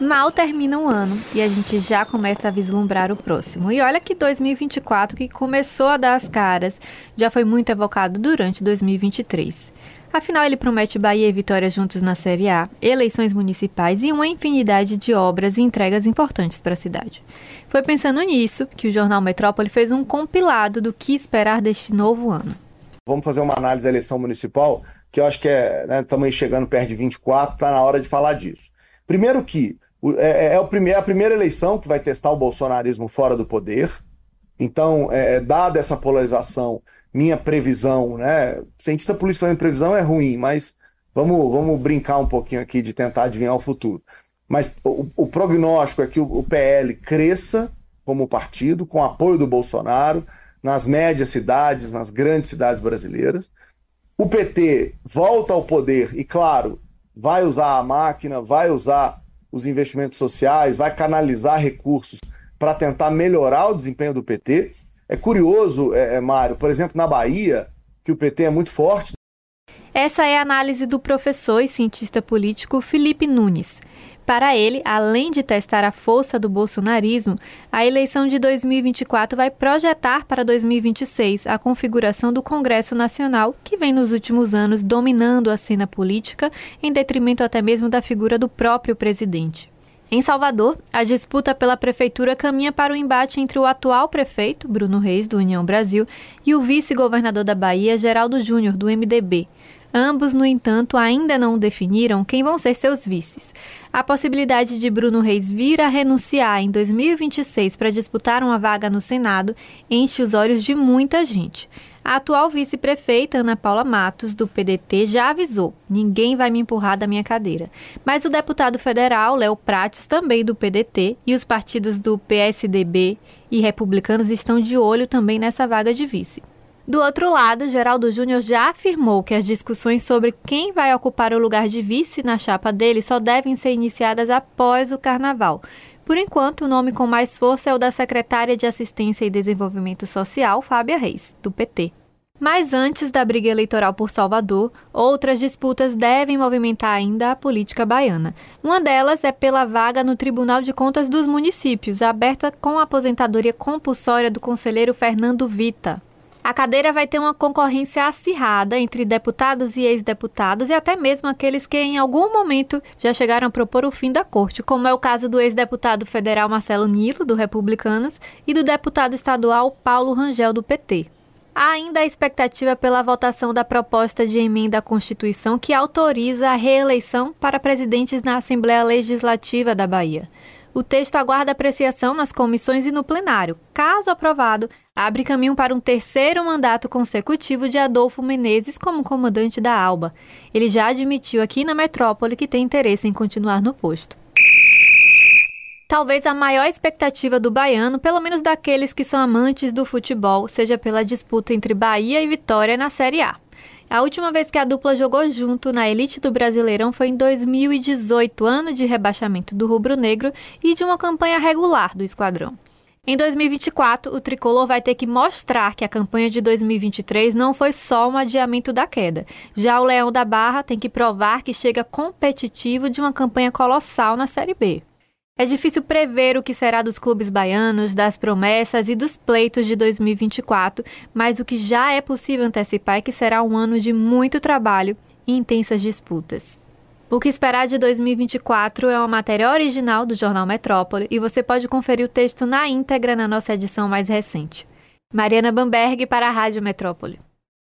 Mal termina um ano e a gente já começa a vislumbrar o próximo. E olha que 2024, que começou a dar as caras, já foi muito evocado durante 2023. Afinal, ele promete Bahia e Vitória juntos na Série A, eleições municipais e uma infinidade de obras e entregas importantes para a cidade. Foi pensando nisso que o jornal Metrópole fez um compilado do que esperar deste novo ano. Vamos fazer uma análise da eleição municipal, que eu acho que é, né, estamos chegando perto de 24, está na hora de falar disso. Primeiro que é, é, é, é a primeira eleição que vai testar o bolsonarismo fora do poder. Então, é, é dada essa polarização, minha previsão, né? Cientista político fazendo previsão é ruim, mas vamos, vamos brincar um pouquinho aqui de tentar adivinhar o futuro. Mas o, o prognóstico é que o, o PL cresça como partido, com apoio do Bolsonaro, nas médias cidades, nas grandes cidades brasileiras. O PT volta ao poder e, claro, vai usar a máquina, vai usar os investimentos sociais, vai canalizar recursos para tentar melhorar o desempenho do PT. É curioso, é, é, Mário, por exemplo, na Bahia, que o PT é muito forte. Essa é a análise do professor e cientista político Felipe Nunes. Para ele, além de testar a força do bolsonarismo, a eleição de 2024 vai projetar para 2026 a configuração do Congresso Nacional, que vem nos últimos anos dominando a cena política, em detrimento até mesmo da figura do próprio presidente. Em Salvador, a disputa pela prefeitura caminha para o embate entre o atual prefeito, Bruno Reis, do União Brasil, e o vice-governador da Bahia, Geraldo Júnior, do MDB. Ambos, no entanto, ainda não definiram quem vão ser seus vices. A possibilidade de Bruno Reis vir a renunciar em 2026 para disputar uma vaga no Senado enche os olhos de muita gente. A atual vice-prefeita Ana Paula Matos, do PDT, já avisou: ninguém vai me empurrar da minha cadeira. Mas o deputado federal Léo Prates, também do PDT, e os partidos do PSDB e republicanos estão de olho também nessa vaga de vice. Do outro lado, Geraldo Júnior já afirmou que as discussões sobre quem vai ocupar o lugar de vice na chapa dele só devem ser iniciadas após o carnaval. Por enquanto, o nome com mais força é o da secretária de Assistência e Desenvolvimento Social, Fábia Reis, do PT. Mas antes da briga eleitoral por Salvador, outras disputas devem movimentar ainda a política baiana. Uma delas é pela vaga no Tribunal de Contas dos Municípios, aberta com a aposentadoria compulsória do conselheiro Fernando Vita. A cadeira vai ter uma concorrência acirrada entre deputados e ex-deputados e até mesmo aqueles que em algum momento já chegaram a propor o fim da corte, como é o caso do ex-deputado federal Marcelo Nilo, do Republicanos, e do deputado estadual Paulo Rangel, do PT. Há ainda a expectativa pela votação da proposta de emenda à Constituição que autoriza a reeleição para presidentes na Assembleia Legislativa da Bahia. O texto aguarda apreciação nas comissões e no plenário. Caso aprovado, abre caminho para um terceiro mandato consecutivo de Adolfo Menezes como comandante da ALBA. Ele já admitiu aqui na metrópole que tem interesse em continuar no posto. Talvez a maior expectativa do baiano, pelo menos daqueles que são amantes do futebol, seja pela disputa entre Bahia e Vitória na Série A. A última vez que a dupla jogou junto na elite do Brasileirão foi em 2018, ano de rebaixamento do rubro-negro e de uma campanha regular do esquadrão. Em 2024, o tricolor vai ter que mostrar que a campanha de 2023 não foi só um adiamento da queda. Já o Leão da Barra tem que provar que chega competitivo de uma campanha colossal na Série B. É difícil prever o que será dos clubes baianos, das promessas e dos pleitos de 2024, mas o que já é possível antecipar é que será um ano de muito trabalho e intensas disputas. O que esperar de 2024 é uma matéria original do jornal Metrópole e você pode conferir o texto na íntegra na nossa edição mais recente. Mariana Bamberg para a Rádio Metrópole.